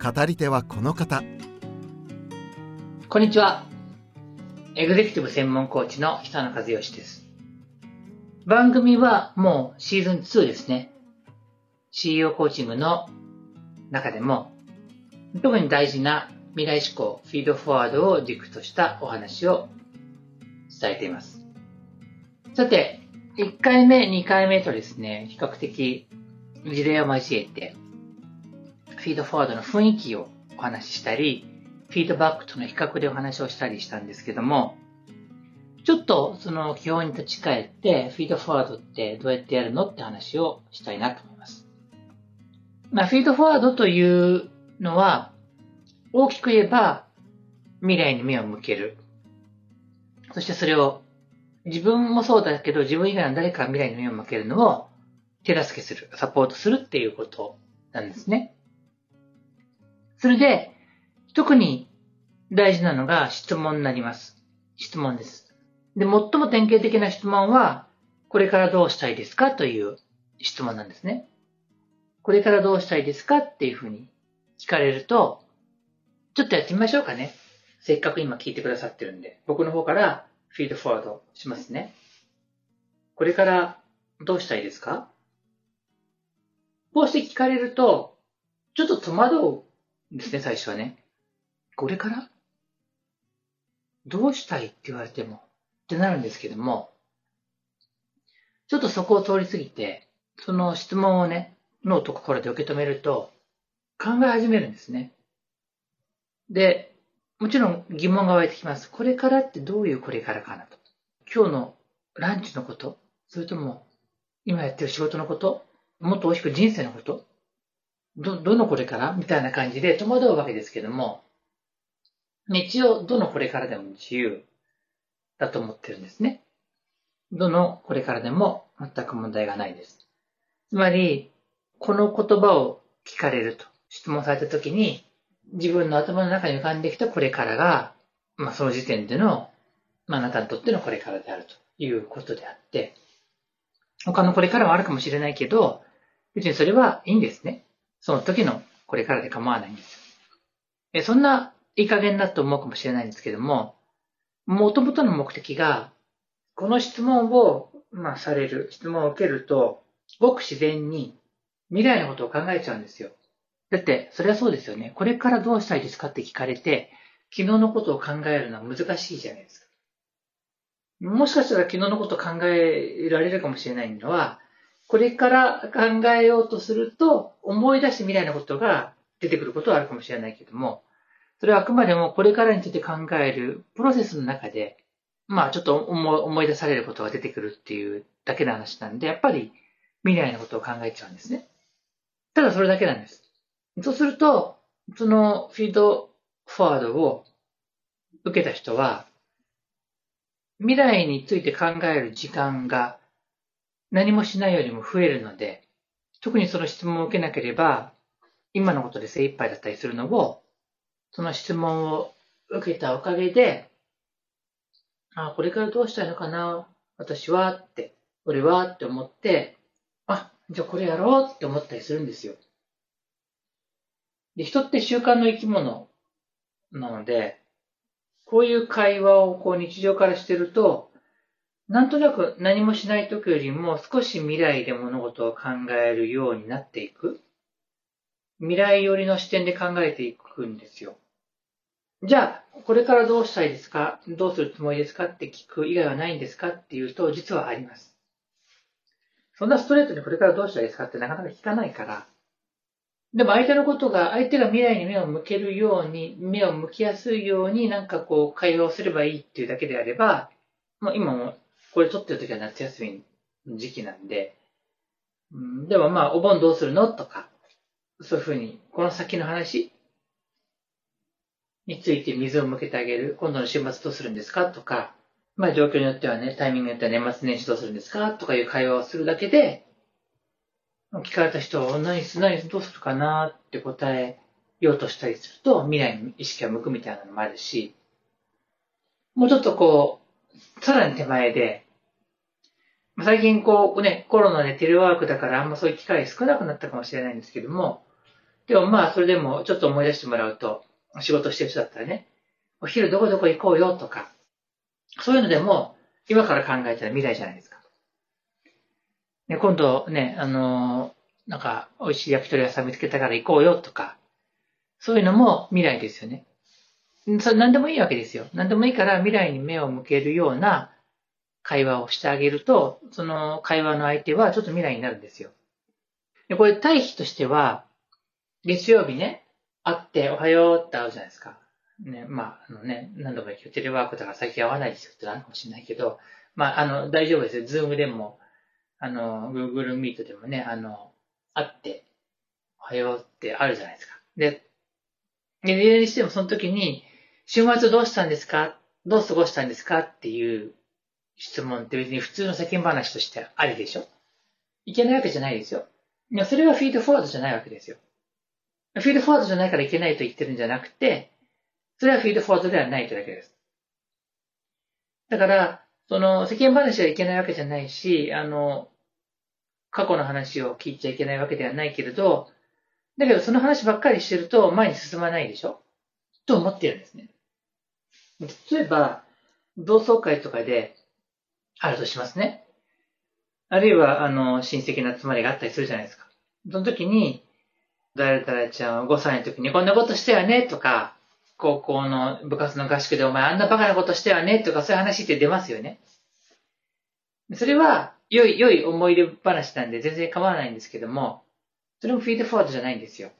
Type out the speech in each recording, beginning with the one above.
語り手はこの方こんにちは。エグゼクティブ専門コーチの久野和義です。番組はもうシーズン2ですね。CEO コーチングの中でも、特に大事な未来志向、フィードフォワードを軸としたお話を伝えています。さて、1回目、2回目とですね、比較的事例を交えて、フィードフォワードの雰囲気をお話ししたり、フィードバックとの比較でお話をしたりしたんですけども、ちょっとその基本に立ち返って、フィードフォワードってどうやってやるのって話をしたいなと思います。まあ、フィードフォワードというのは、大きく言えば、未来に目を向ける。そしてそれを、自分もそうだけど、自分以外の誰かが未来に目を向けるのを手助けする、サポートするっていうことなんですね。それで、特に大事なのが質問になります。質問です。で、最も典型的な質問は、これからどうしたいですかという質問なんですね。これからどうしたいですかっていうふうに聞かれると、ちょっとやってみましょうかね。せっかく今聞いてくださってるんで、僕の方からフィードフォワードしますね。これからどうしたいですか？こうして聞かれると、ちょっと戸惑うですね、最初はね。これから？どうしたいって言われてもってなるんですけども、ちょっとそこを通り過ぎて、その質問をね、脳と心で受け止めると、考え始めるんですね。で、もちろん疑問が湧いてきます。これからってどういうこれからかなと。今日のランチのことそれとも、今やってる仕事のこともっと大きく人生のことど、どのこれから？みたいな感じで戸惑うわけですけども、一応、どのこれからでも自由だと思ってるんですね。どのこれからでも全く問題がないです。つまり、この言葉を聞かれると、質問されたときに、自分の頭の中に浮かんできたこれからが、まあその時点での、まああなたにとってのこれからであるということであって、他のこれからはあるかもしれないけど、別にそれはいいんですね。その時のこれからで構わないんです。えそんないい加減だと思うかもしれないんですけども、もともとの目的が、この質問を、まあ、される、質問を受けると、ごく自然に未来のことを考えちゃうんですよ。だって、それはそうですよね。これからどうしたいですかって聞かれて、昨日のことを考えるのは難しいじゃないですか。もしかしたら昨日のことを考えられるかもしれないのは、これから考えようとすると、思い出して未来のことが出てくることはあるかもしれないけども、それはあくまでもこれからについて考えるプロセスの中で、まあちょっと思い出されることが出てくるっていうだけの話なんで、やっぱり未来のことを考えちゃうんですね。ただそれだけなんです。そうすると、そのフィードフォワードを受けた人は、未来について考える時間が何もしないよりも増えるので、特にその質問を受けなければ、今のことで精一杯だったりするのを、その質問を受けたおかげで、あ、これからどうしたいのかな私はって、俺はって思って、あ、じゃあこれやろうって思ったりするんですよ。で、人って習慣の生き物なので、こういう会話をこう日常からしてると、なんとなく何もしない時よりも少し未来で物事を考えるようになっていく。未来寄りの視点で考えていくんですよ。じゃあ、これからどうしたいですか？どうするつもりですかって聞く以外はないんですかっていうと、実はあります。そんなストレートにこれからどうしたいですかってなかなか聞かないから。でも相手のことが、相手が未来に目を向けるように、目を向きやすいようになんかこう会話をすればいいっていうだけであれば、もう今もこれ撮ってる時は夏休みの時期なんで、うん、でもまあお盆どうするのとか、そういうふうに、この先の話について水を向けてあげる。今度の週末どうするんですかとか、まあ状況によってはね、タイミングによっては年末年始どうするんですかとかいう会話をするだけで、聞かれた人は何す、何、どうするかなって答えようとしたりすると、未来に意識が向くみたいなのもあるし、もうちょっとこう、さらに手前で、最近こうね、コロナでテレワークだからあんまそういう機会少なくなったかもしれないんですけども、でもまあそれでもちょっと思い出してもらうと、仕事してる人だったらね、お昼どこどこ行こうよとか、そういうのでも、今から考えたら未来じゃないですか。ね、今度ね、あのー、なんか、美味しい焼き鳥屋さん見つけたから行こうよとか、そういうのも未来ですよね。それ何でもいいわけですよ。何でもいいから未来に目を向けるような会話をしてあげると、その会話の相手はちょっと未来になるんですよ。でこれ、対比としては、月曜日ね、会って、おはようって会うじゃないですか。ね、まあ、あのね、何度も言う、テレワークだから最近会わないですよってなるかもしれないけど、まあ、あの、大丈夫ですよ。ズームでも、あの、Google Meet でもね、あの、会って、おはようってあるじゃないですか。で、いずれにしてもその時に、週末どうしたんですか？どう過ごしたんですか？っていう質問って別に普通の世間話としてありでしょ？いけないわけじゃないですよ。いや、それはフィードフォワードじゃないわけですよ。フィードフォワードじゃないからいけないと言ってるんじゃなくて、それはフィードフォワードではないというだけです。だから、その世間話はいけないわけじゃないし、あの、過去の話を聞いちゃいけないわけではないけれど、だけどその話ばっかりしてると前に進まないでしょ？と思ってるんですね。例えば、同窓会とかであるとしますね。あるいは、あの、親戚の集まりがあったりするじゃないですか。その時に、誰々ちゃんは5歳の時にこんなことしたよねとか、高校の部活の合宿でお前あんなバカなことしたよねとかそういう話って出ますよね。それは良い、良い思い出話なんで全然構わないんですけども、それもフィードフォワードじゃないんですよ。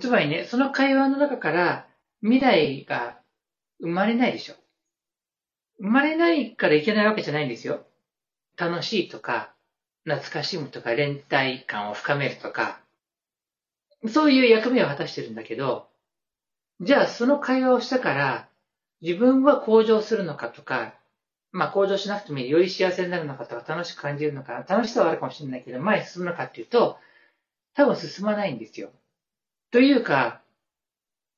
つまりね、その会話の中から未来が生まれないでしょ。生まれないからいけないわけじゃないんですよ。楽しいとか、懐かしむとか、連帯感を深めるとか、そういう役目を果たしてるんだけど、じゃあその会話をしたから、自分は向上するのかとか、まあ向上しなくても、より幸せになるのかとか、楽しく感じるのか、楽しさはあるかもしれないけど、前に進むのかっていうと、多分進まないんですよ。というか、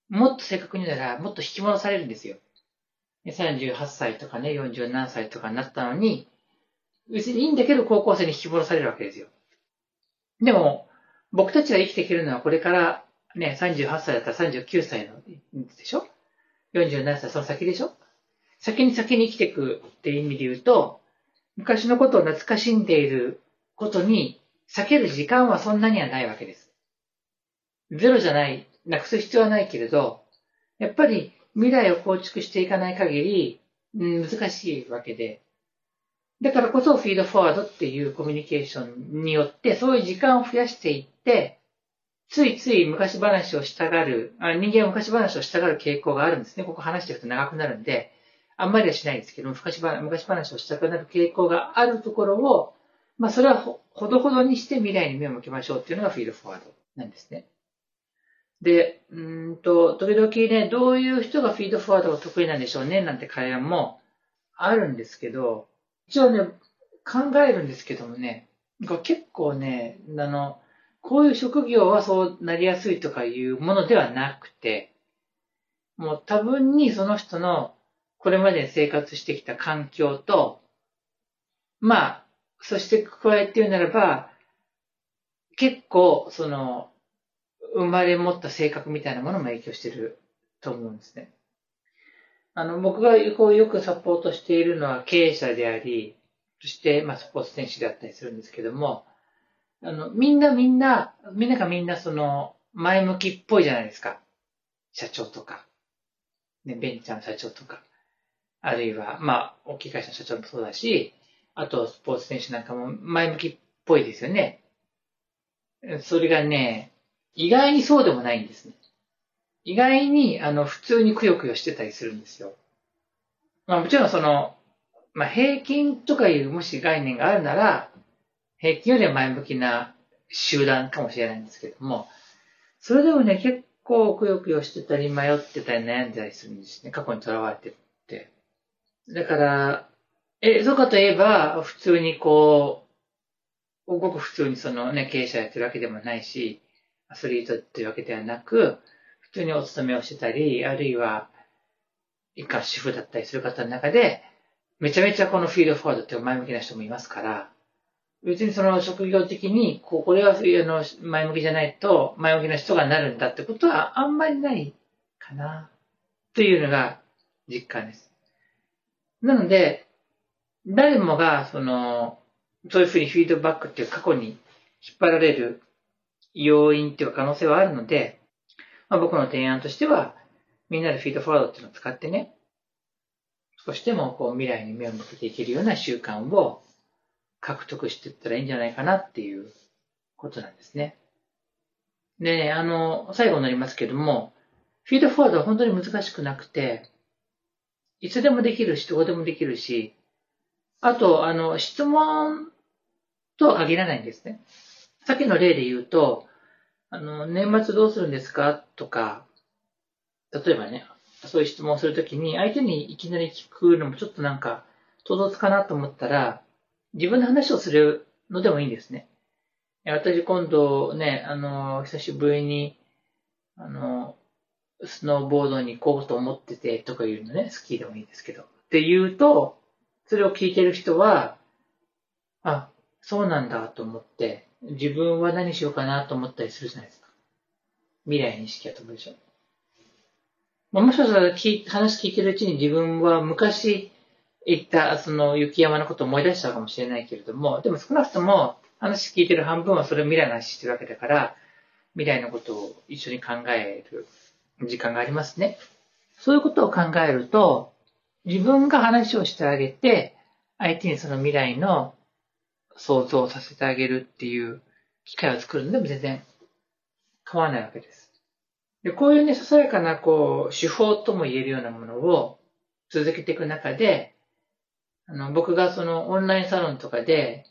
もっと正確に言うなら、もっと引き戻されるんですよ。38歳とかね、40何歳とかになったのに、別にいいんだけど高校生に引き戻されるわけですよ。でも、僕たちが生きていけるのはこれからね、38歳だったら39歳のでしょ ?47 歳その先でしょ？先に先に生きていくっていう意味で言うと、昔のことを懐かしんでいることに避ける時間はそんなにはないわけです。ゼロじゃない、なくす必要はないけれど、やっぱり未来を構築していかない限り、うん、難しいわけで、だからこそフィードフォワードっていうコミュニケーションによって、そういう時間を増やしていって、ついつい昔話をしたがる、あ人間は昔話をしたがる傾向があるんですね。ここ話していくと長くなるんで、あんまりはしないんですけど、昔話昔話をしたくなる傾向があるところを、まあそれはほどほどにして未来に目を向けましょうっていうのがフィードフォワードなんですね。で、うんと、時々ね、どういう人がフィードフォワードが得意なんでしょうね、なんて会話もあるんですけど、一応ね、考えるんですけどもね、結構ね、あの、こういう職業はそうなりやすいとかいうものではなくて、もう多分にその人のこれまで生活してきた環境と、まあ、そして加えて言うならば、結構、その、生まれ持った性格みたいなものも影響してると思うんですね。あの、僕がよくサポートしているのは経営者であり、そして、まあ、スポーツ選手であったりするんですけども、あの、みんなみんな、みんながみんなその、前向きっぽいじゃないですか。社長とか、ね、ベンチャーの社長とか、あるいは、まあ、大きい会社の社長もそうだし、あと、スポーツ選手なんかも前向きっぽいですよね。それがね、意外にそうでもないんですね。意外に、あの、普通にくよくよしてたりするんですよ。まあもちろんその、まあ平均とかいうもし概念があるなら、平均よりは前向きな集団かもしれないんですけども、それでもね、結構くよくよしてたり迷ってたり悩んだりするんですね。過去にとらわれてって。だから、え、そうかといえば、普通にこう、ごく普通にそのね、経営者やってるわけでもないし、アスリートっていうわけではなく、普通にお勤めをしてたり、あるいは、一家主婦だったりする方の中で、めちゃめちゃこのフィードフォワードって前向きな人もいますから、別にその職業的に、ここれはの前向きじゃないと、前向きな人がなるんだってことはあんまりないかな、というのが実感です。なので、誰もが、その、そういうふうにフィードバックっていう過去に引っ張られる要因っていうか可能性はあるので、まあ、僕の提案としては、みんなでフィードフォワードっていうのを使ってね、少しでもこう未来に目を向けていけるような習慣を獲得していったらいいんじゃないかなっていうことなんですね。で、あの、最後になりますけども、フィードフォワードは本当に難しくなくて、いつでもできるし、どこでもできるし、あと、あの、質問とは限らないんですね。さっきの例で言うと、あの、年末どうするんですか？とか、例えばね、そういう質問をするときに、相手にいきなり聞くのもちょっとなんか、唐突かなと思ったら、自分の話をするのでもいいんですね。私今度ね、あの、久しぶりに、あの、スノーボードに行こうと思っててとか言うのね、スキーでもいいんですけど。って言うと、それを聞いてる人は、あ、そうなんだと思って、自分は何しようかなと思ったりするじゃないですか。未来に意識が飛ぶでしょ。まあ、もしかしたら話聞いてるうちに自分は昔行ったその雪山のことを思い出したかもしれないけれども、でも少なくとも話聞いてる半分はそれを未来の話してるわけだから、未来のことを一緒に考える時間がありますね。そういうことを考えると、自分が話をしてあげて、相手にその未来の想像させてあげるっていう機会を作るのでも全然変わないわけです。でこういうね、ささやかなこう、手法とも言えるようなものを続けていく中で、あの、僕がそのオンラインサロンとかで、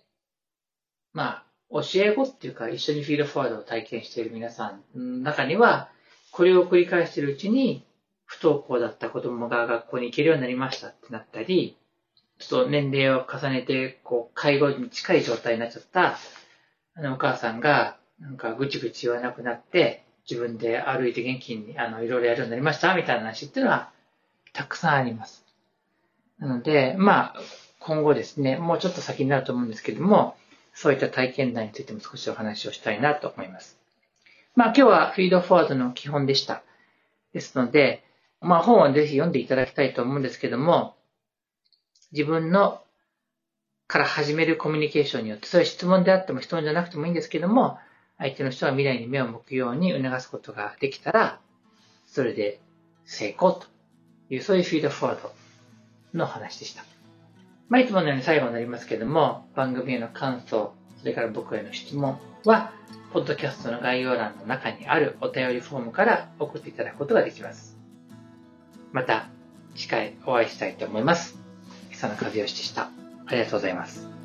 まあ、教え子っていうか一緒にフィードフォワードを体験している皆さんの中には、これを繰り返しているうちに、不登校だった子供が学校に行けるようになりましたってなったり、ちょっと年齢を重ねて、こう、介護に近い状態になっちゃった、あの、お母さんが、なんか、ぐちぐち言わなくなって、自分で歩いて元気に、あの、いろいろやるようになりましたみたいな話っていうのは、たくさんあります。なので、まあ、今後ですね、もうちょっと先になると思うんですけども、そういった体験談についても少しお話をしたいなと思います。まあ、今日はフィードフォワードの基本でした。ですので、まあ、本はぜひ読んでいただきたいと思うんですけども、自分のから始めるコミュニケーションによって、そういう質問であっても質問じゃなくてもいいんですけども、相手の人は未来に目を向くように促すことができたら、それで成功という、そういうフィードフォワードの話でした。まあ、いつものように最後になりますけども、番組への感想、それから僕への質問は、ポッドキャストの概要欄の中にあるお便りフォームから送っていただくことができます。また、次回お会いしたいと思います。久野和義でした。ありがとうございます。